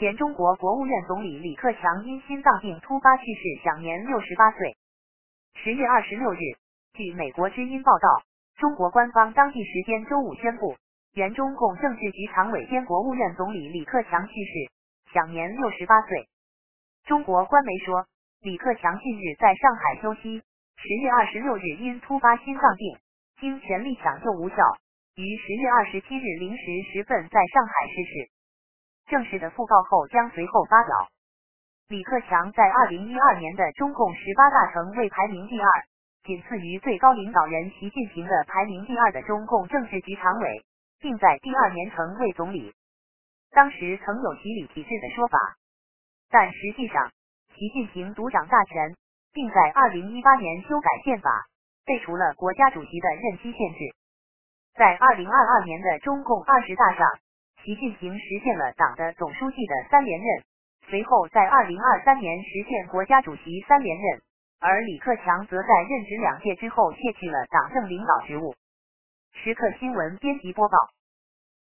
前中国国务院总理李克强因心脏病突发去世，享年六十八岁。十月二十六日，据美国之音报道，中国官方当地时间周五宣布，原中共政治局常委兼国务院总理李克强去世，享年六十八岁。中国官媒说，李克强近日在上海休息，十月二十六日因突发心脏病，经全力抢救无效，于十月二十七日零时十分在上海逝世。正式的讣告后将随后发表。李克强在二零一二年的中共十八大成为排名第二，仅次于最高领导人习近平的排名第二的中共政治局常委，并在第二年成为总理。当时曾有习理体制的说法，但实际上，习近平独掌大权，并在二零一八年修改宪法，废除了国家主席的任期限制。在二零二二年的中共二十大上。习近平实现了党的总书记的三连任，随后在二零二三年实现国家主席三连任，而李克强则在任职两届之后卸去了党政领导职务。时刻新闻编辑播报。